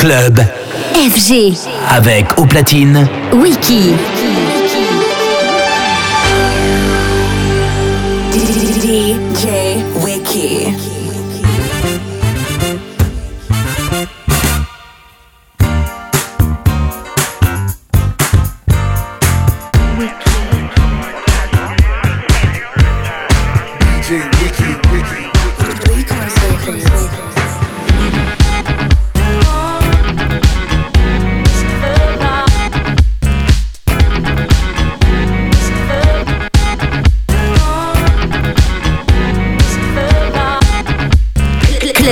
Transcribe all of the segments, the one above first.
Club FG. Avec au platine Wiki. DJ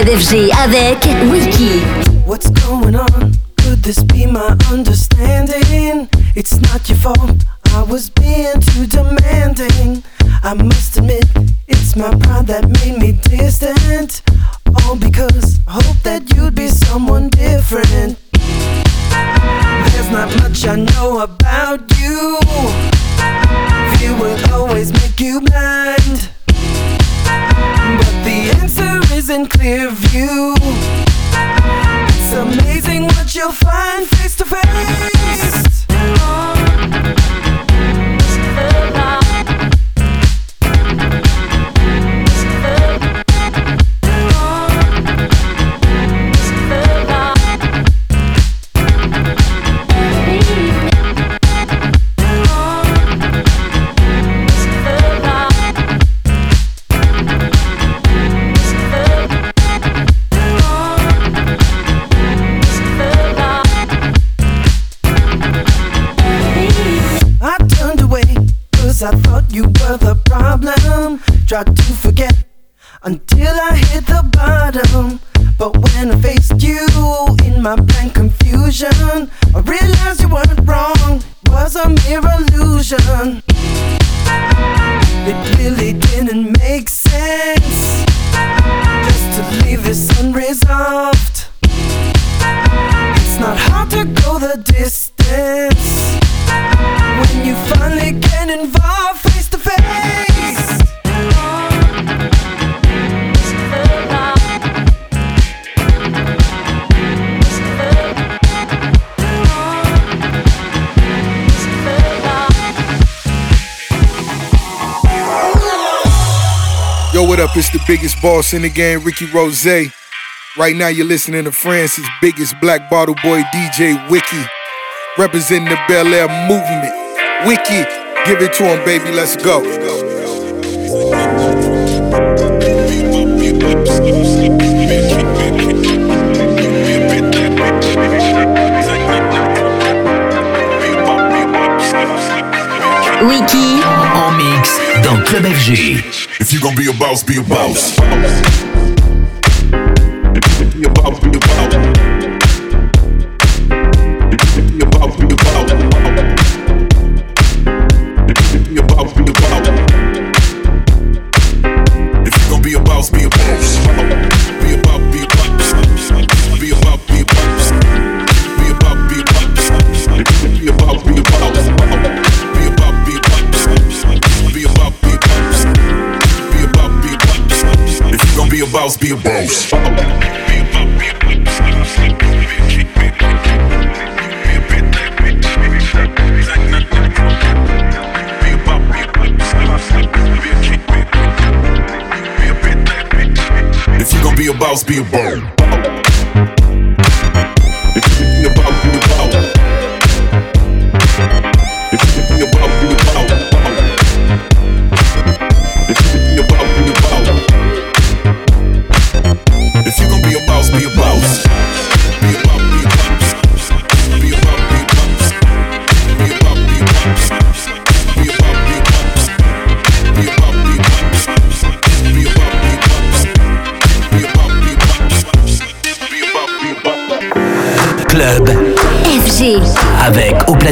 Avec Wiki. What's going on? Could this be my understanding? It's not your fault. I was being too demanding. I must admit, it's my pride that made me distant. All because I hope that you'd the problem. Tried to forget until I hit the bottom. But when I faced you in my blank confusion, I realized you weren't wrong. It was a mere illusion. It really didn't make sense just to leave this unresolved. It's not hard to go the distance what up? It's the biggest boss in the game, Rick Ross. Right now, you're listening to France's biggest black bottle boy, DJ Wiki, representing the Belaire movement. Wiki, give it to him, baby. Let's go. Dans Club FG. If you gonna. Be a boss, be a boss. Be a boss,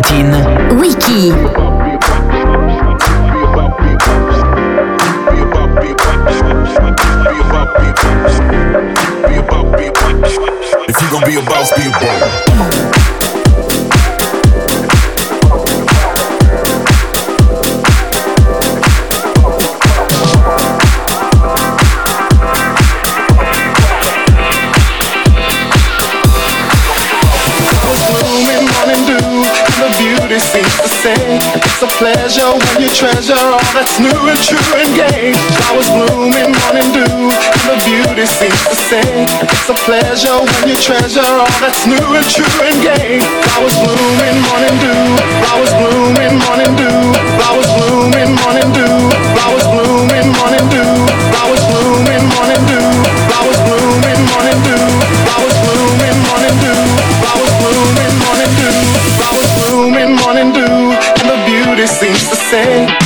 avec Wiki. If you gonna be a boss, be a boss. Pleasure when you treasure all that's new and true and gay Flowers blooming, morning dew And the beauty seems to say It's a pleasure when you treasure all that's new and true and gay Flowers blooming, morning dew. Flowers blooming, morning dew. Flowers bloom in morning dew say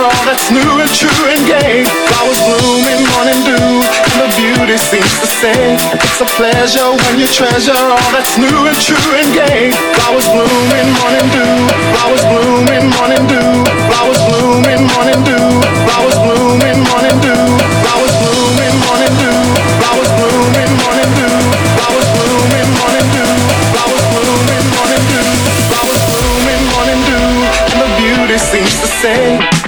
all that's new and true and gay Flowers bloom in morning dew And the beauty seems to say It's a pleasure when you treasure all that's new and true and gay Flowers bloom in morning dew Flowers bloom in morning dew Flowers bloom in morning dew Flowers bloom in morning dew Flowers bloom in morning dew Flowers bloom in morning dew Flowers bloom in morning dew Flowers bloom in morning dew And the beauty seems to say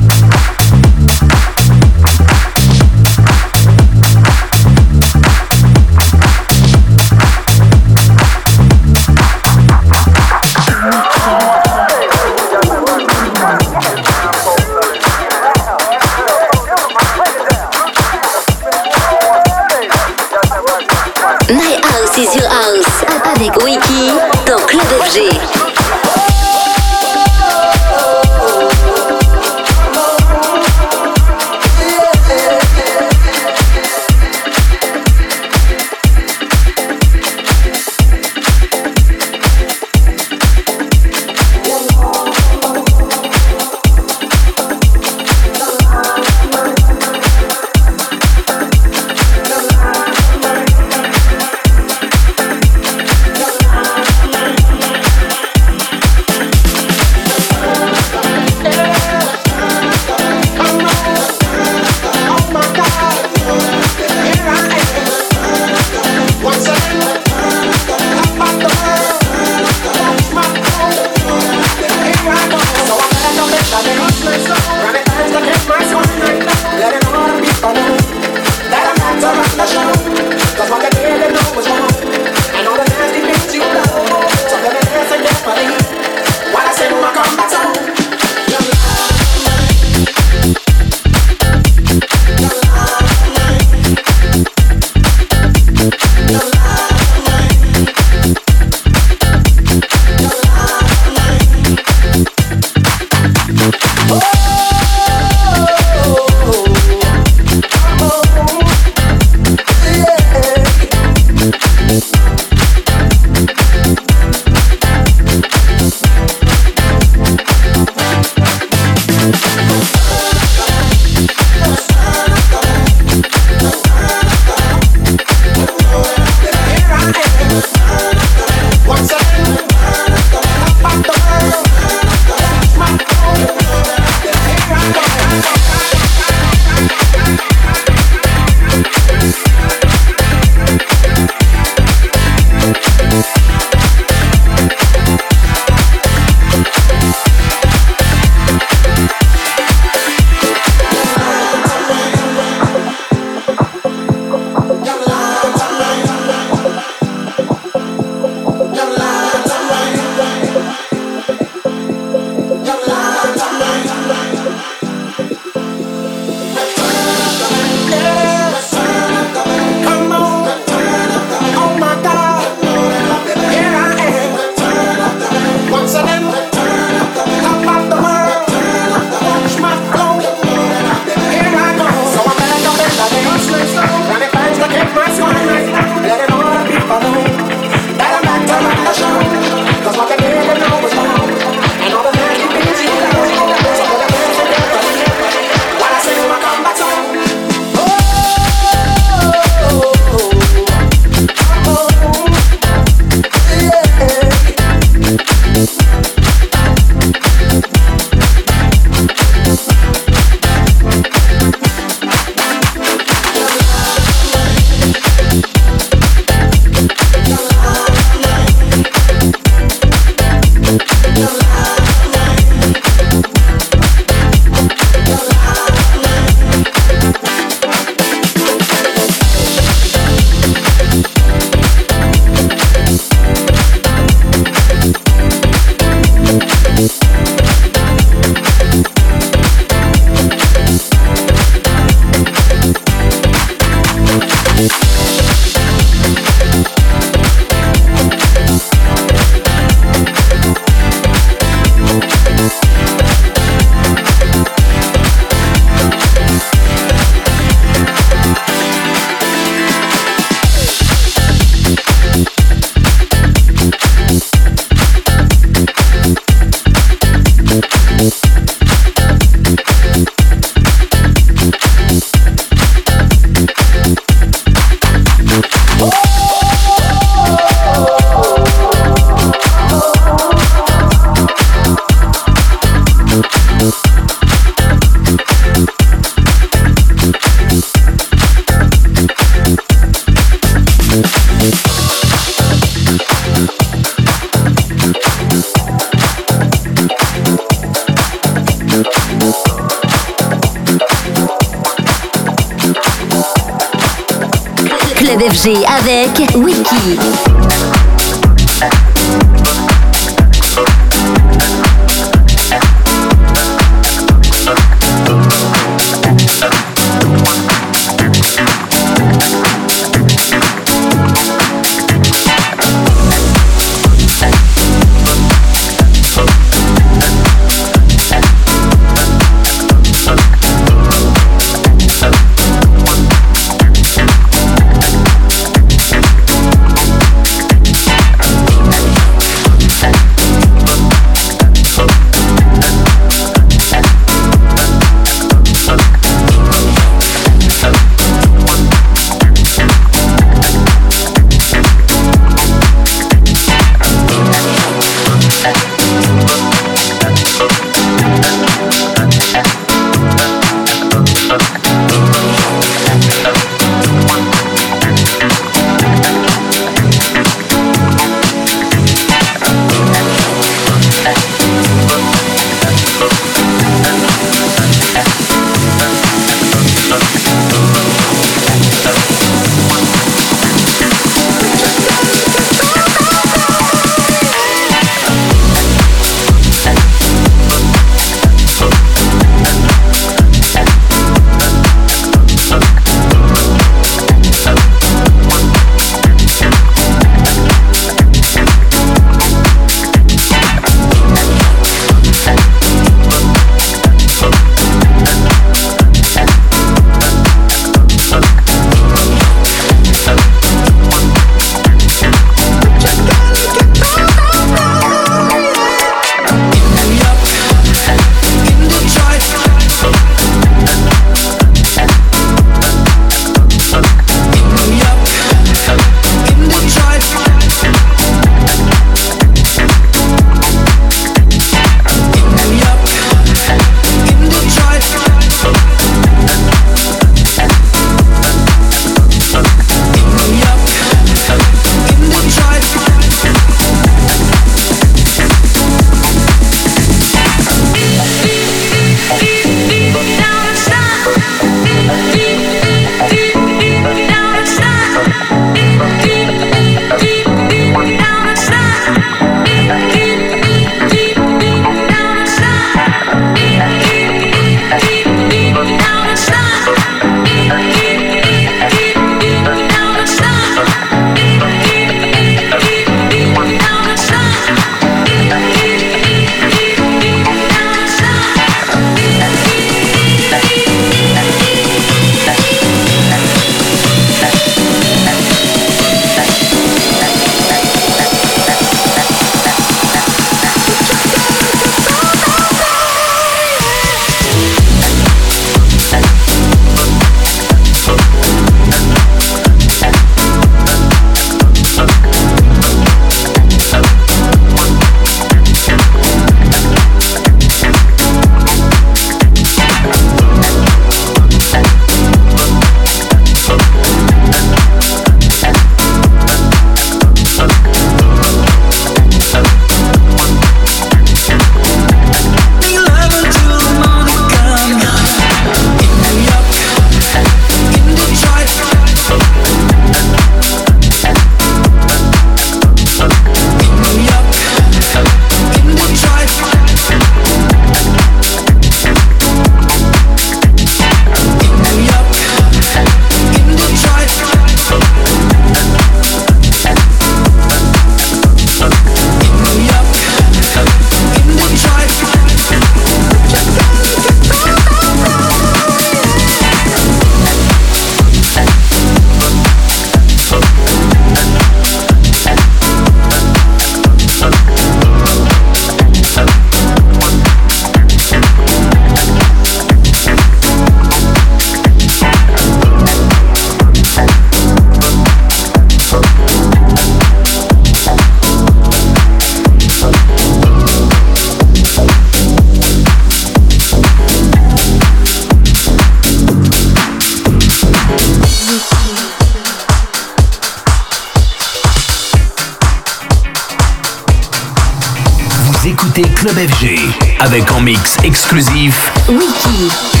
exclusif. Wiki.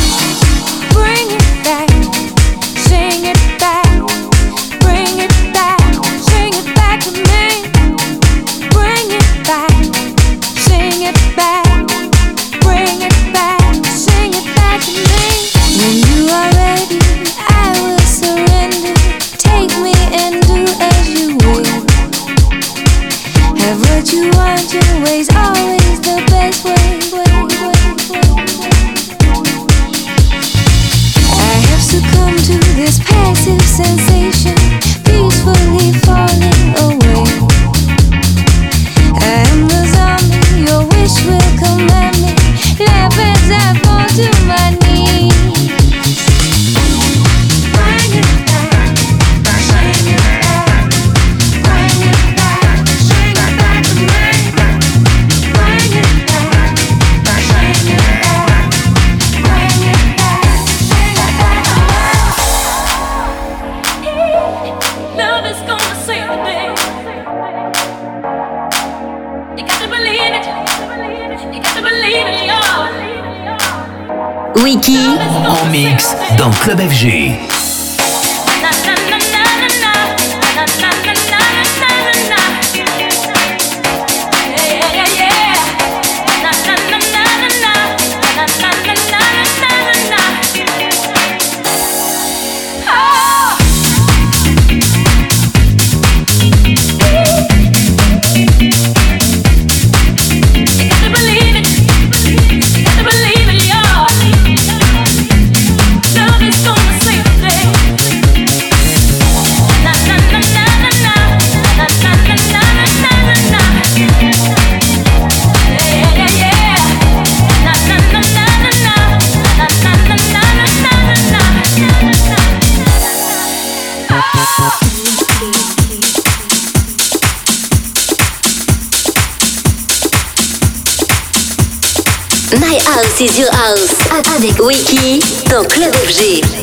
dans Club FG. Césure House avec Wiki dans Club FG.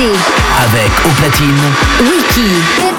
Avec au platine. Wiki.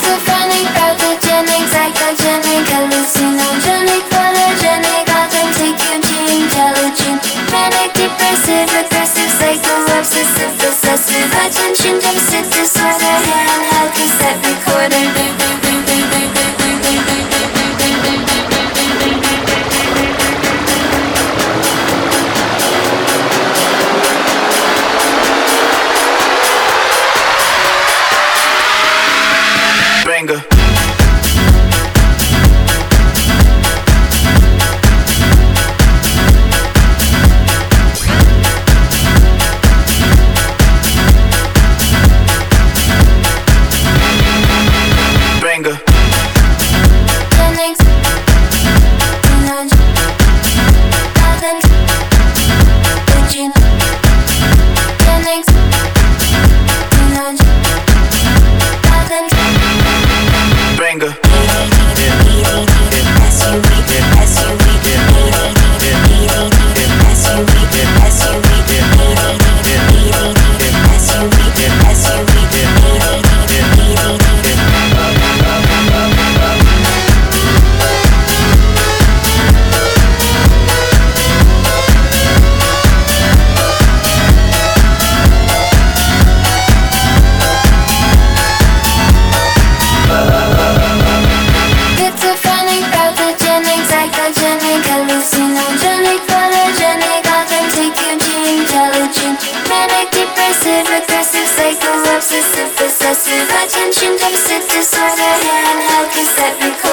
attention deficit disorder and how can set me be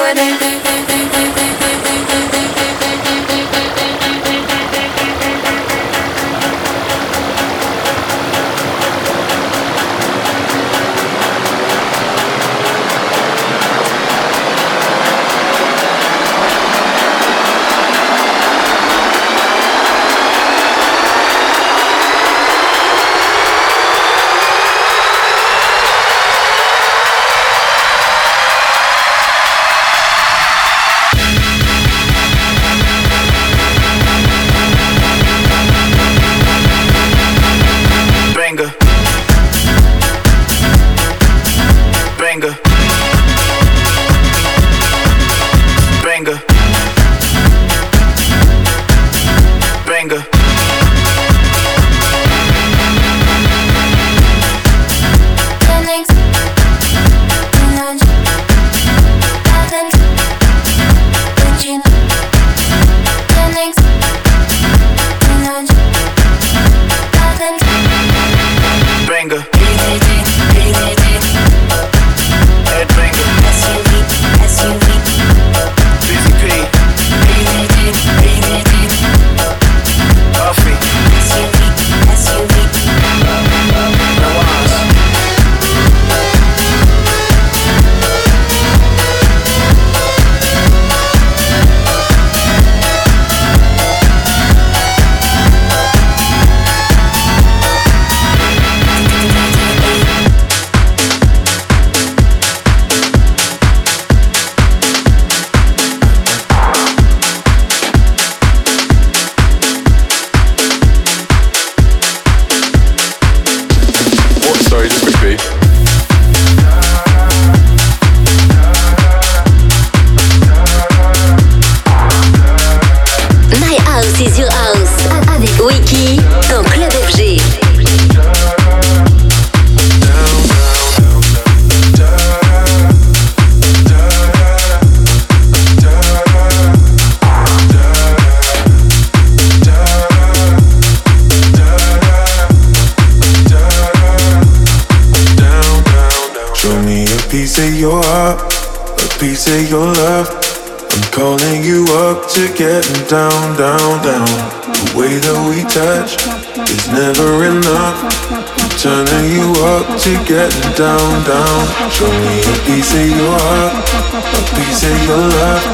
down, down. Show me a piece of your heart, a piece of your love.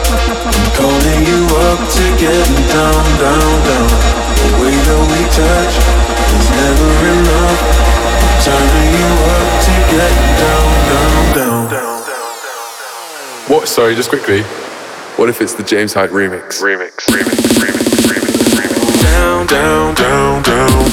I'm calling you up to get down, down, down. The way that we touch is never enough. I'm turning you up to get down, down, down. What? Sorry, just quickly. What if it's the James Hype remix? Remix, remix, remix, remix, remix. Down, down, down, down.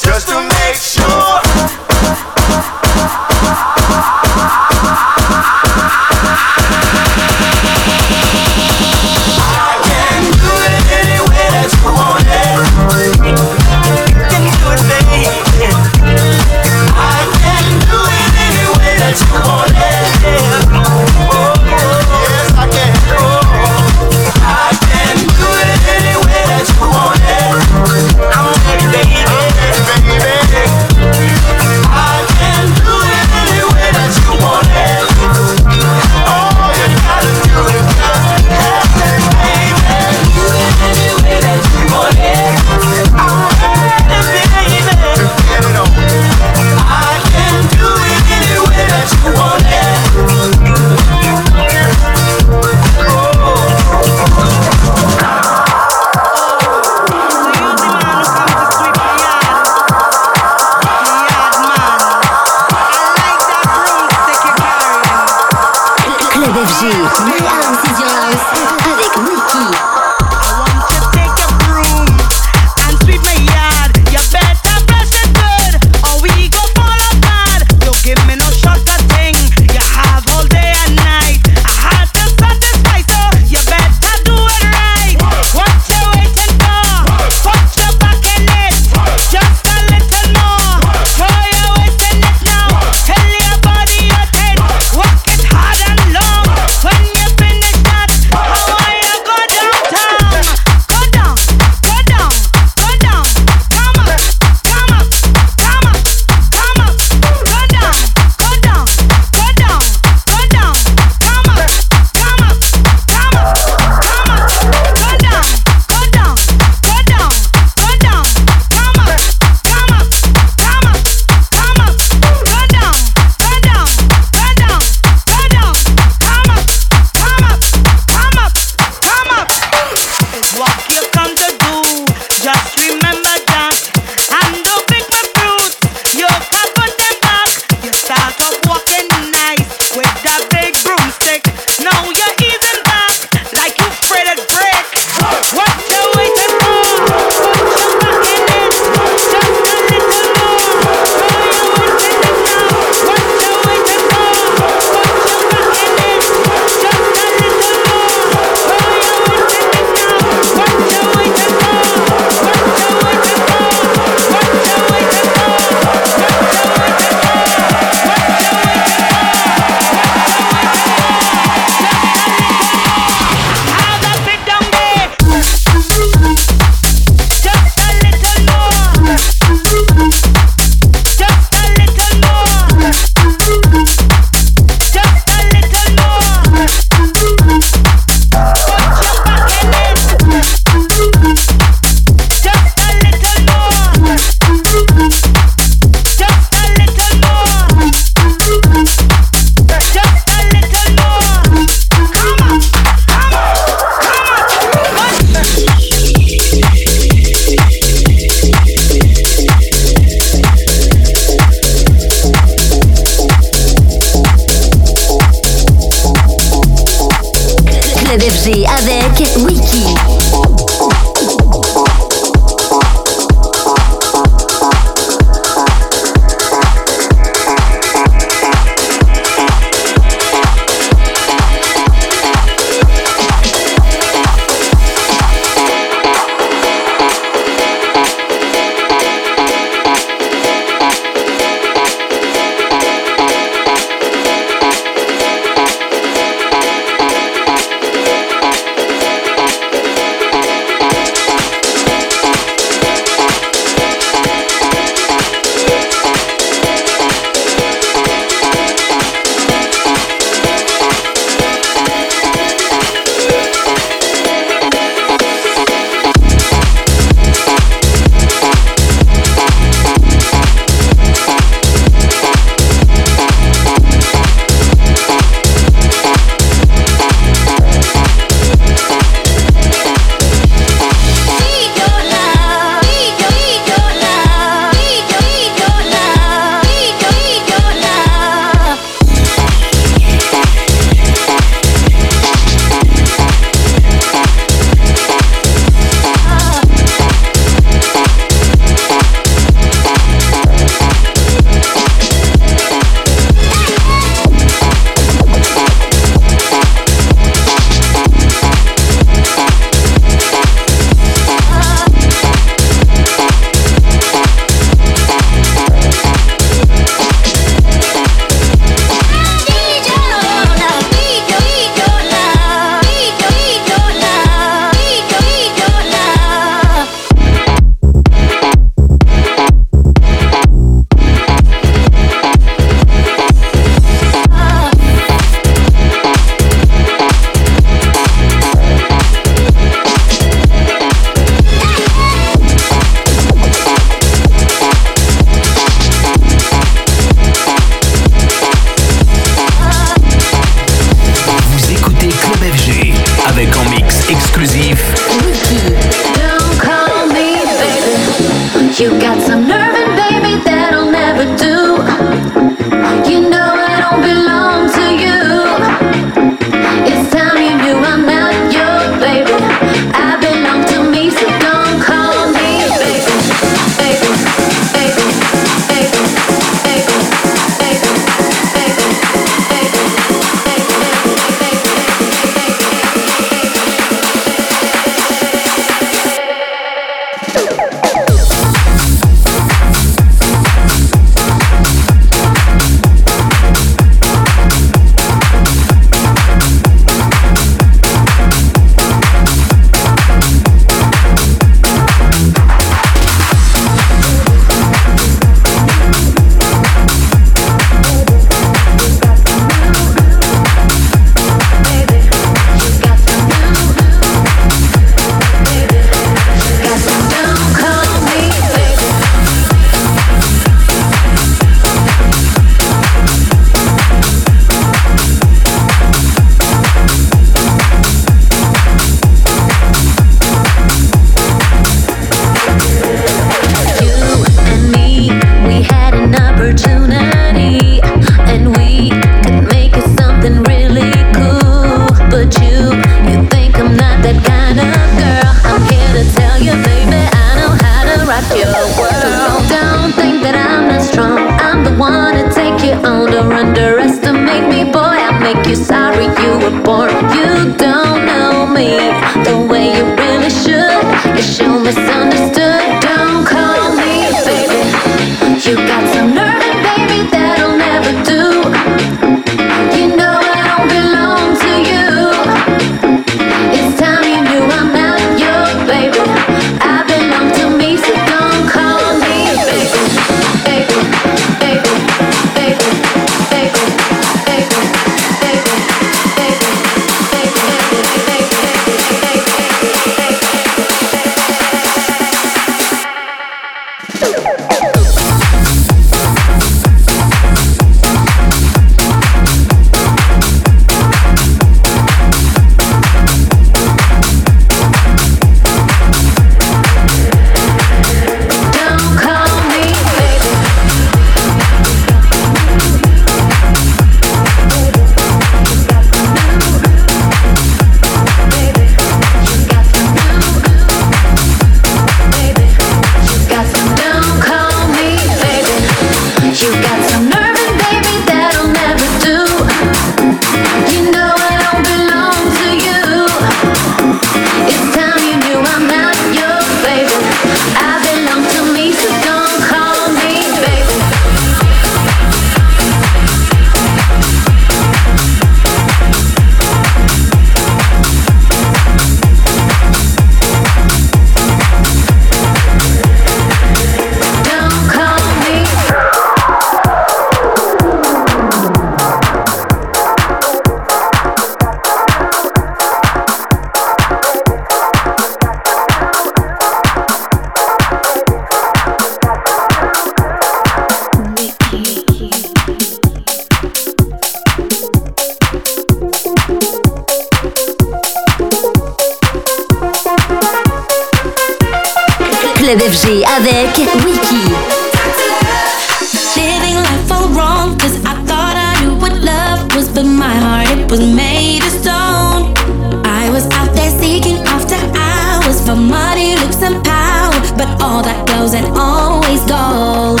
all that glows and always gold.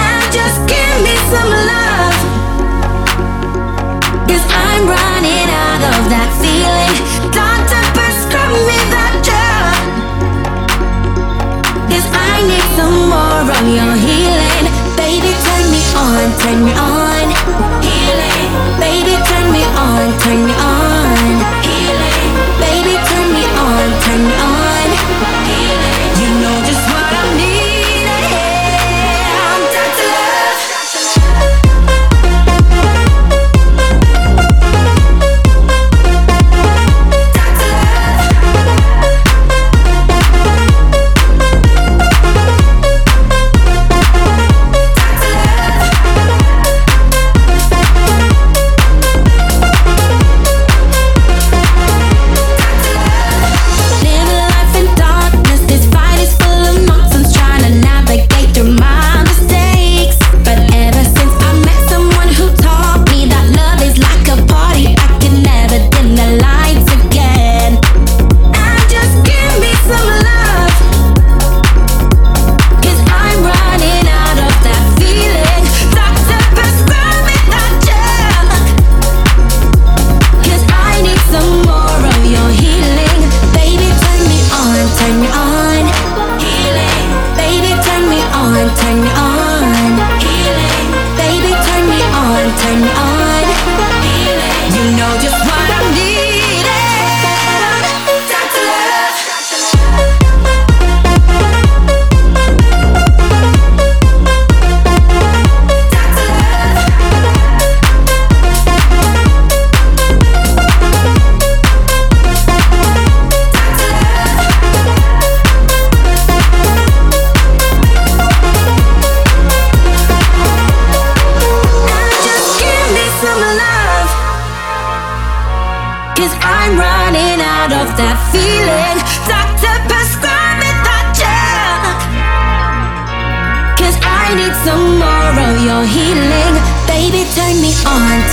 And just give me some love. i I'm running out of that feeling. Doctor, prescribe me that drug. Cause I need some more of your healing. Baby, turn me on, turn me on.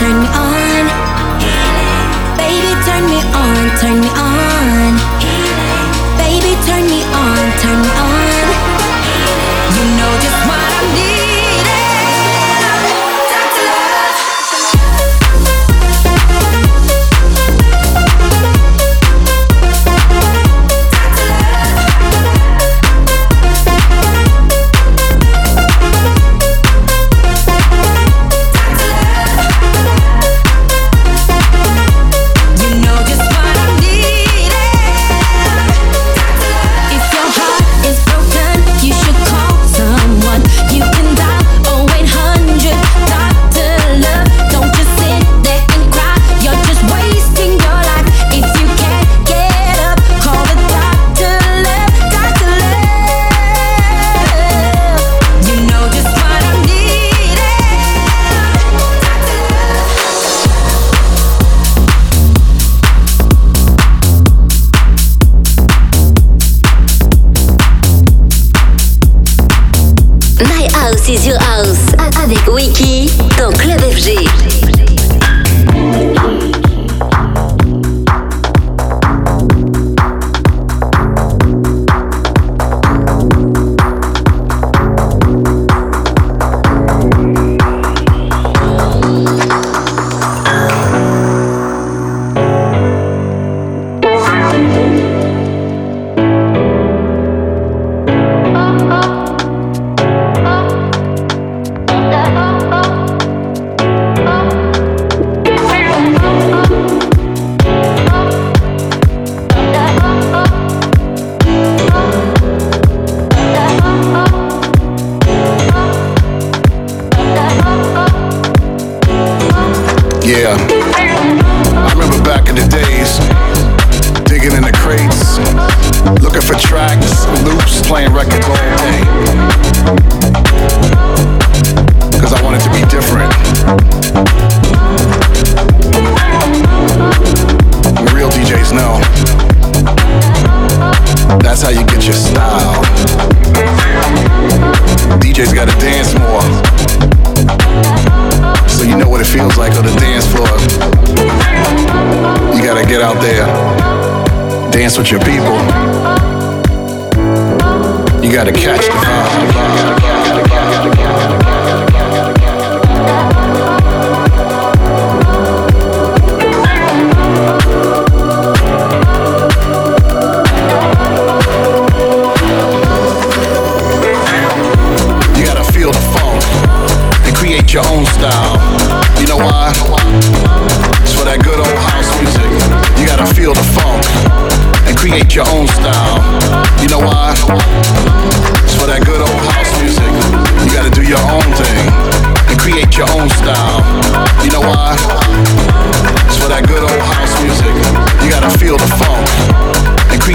turn me on. Baby, turn me on, turn me on.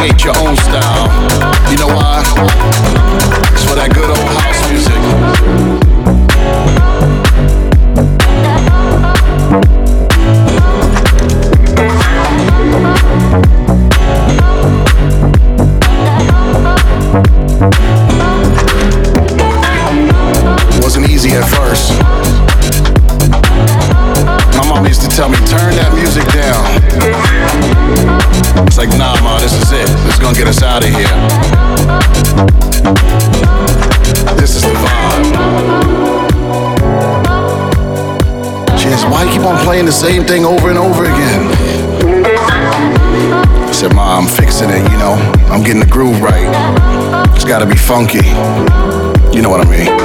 create your own the same thing over and over again. I said, Ma, I'm fixing it, you know. I'm getting the groove right. It's gotta be funky. You know what I mean?